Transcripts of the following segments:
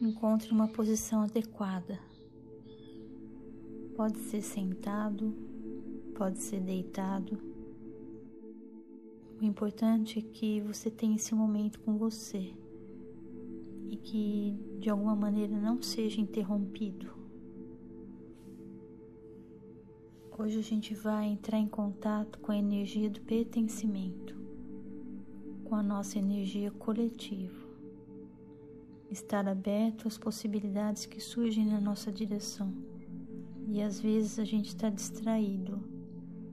Encontre uma posição adequada. Pode ser sentado, pode ser deitado. O importante é que você tenha esse momento com você e que de alguma maneira não seja interrompido. Hoje a gente vai entrar em contato com a energia do pertencimento, com a nossa energia coletiva. Estar aberto às possibilidades que surgem na nossa direção. E às vezes a gente está distraído,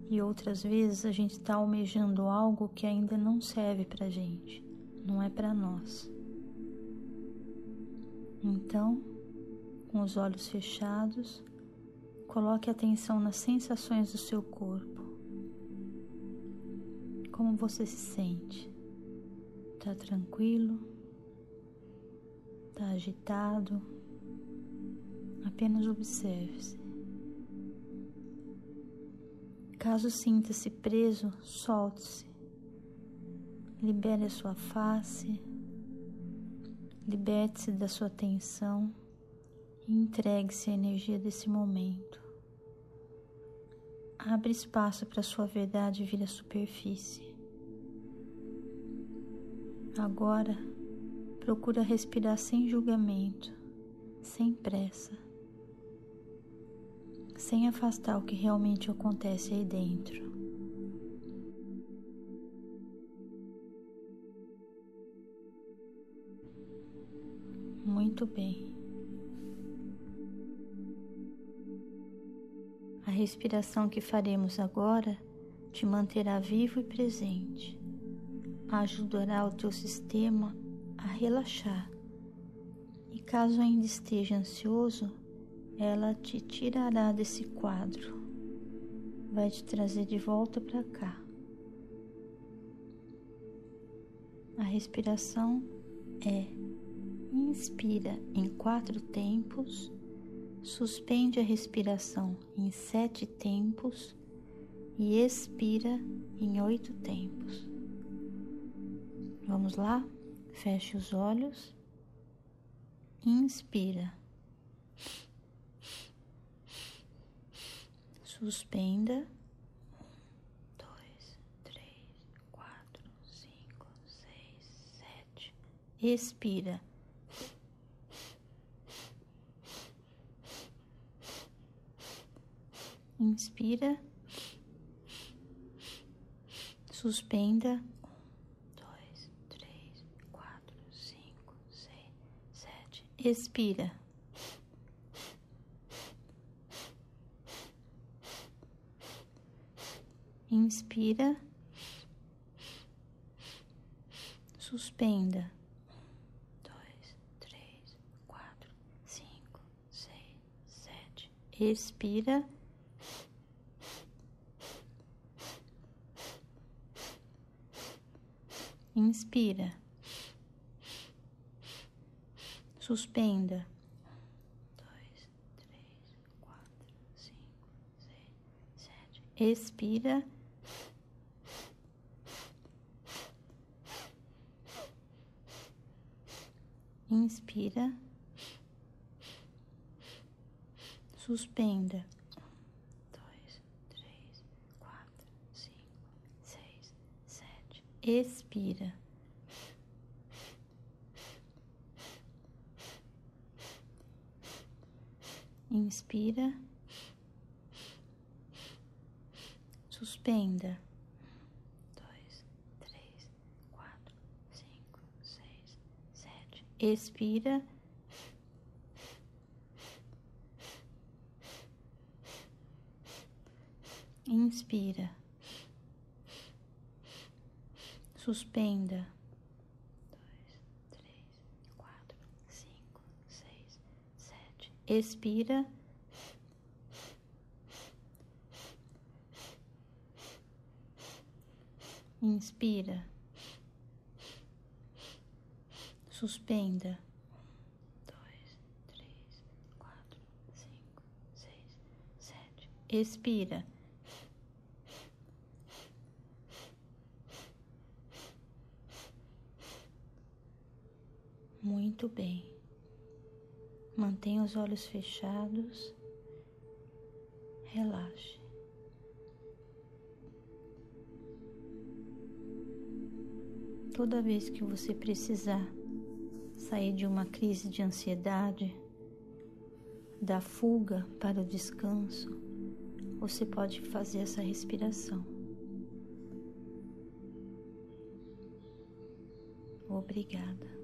e outras vezes a gente está almejando algo que ainda não serve para gente, não é para nós. Então, com os olhos fechados, Coloque atenção nas sensações do seu corpo. Como você se sente? Está tranquilo? Está agitado? Apenas observe-se. Caso sinta-se preso, solte-se. Libere a sua face. Liberte-se da sua tensão e entregue-se à energia desse momento. Abre espaço para sua verdade vir à superfície. Agora, procura respirar sem julgamento, sem pressa, sem afastar o que realmente acontece aí dentro. Muito bem. A respiração que faremos agora te manterá vivo e presente, ajudará o teu sistema a relaxar e, caso ainda esteja ansioso, ela te tirará desse quadro, vai te trazer de volta para cá. A respiração é inspira em quatro tempos suspende a respiração em sete tempos e expira em oito tempos. Vamos lá? Feche os olhos. Inspira. Suspenda. Um, dois, três, quatro, cinco, seis, sete. Expira. Inspira. Suspenda. Um, dois, três, quatro, cinco, seis, sete. Expira. Inspira. Suspenda. Um, dois, três, quatro, cinco, seis, sete. Expira. Inspira. Suspenda. Dois, três, quatro, cinco, seis, sete. Expira. Inspira. Suspenda. Um, dois, três, quatro, cinco, seis, sete. Expira. Inspira. Suspenda. Dois, três, quatro, cinco, seis, sete. Expira. Inspira. Suspenda. Dois, três, quatro, cinco, seis, sete. Expira. Inspira. Suspenda. Dois, três, quatro, cinco, seis, sete. Expira. Muito bem. Mantenha os olhos fechados. Relaxe. Toda vez que você precisar sair de uma crise de ansiedade, da fuga para o descanso, você pode fazer essa respiração. Obrigada.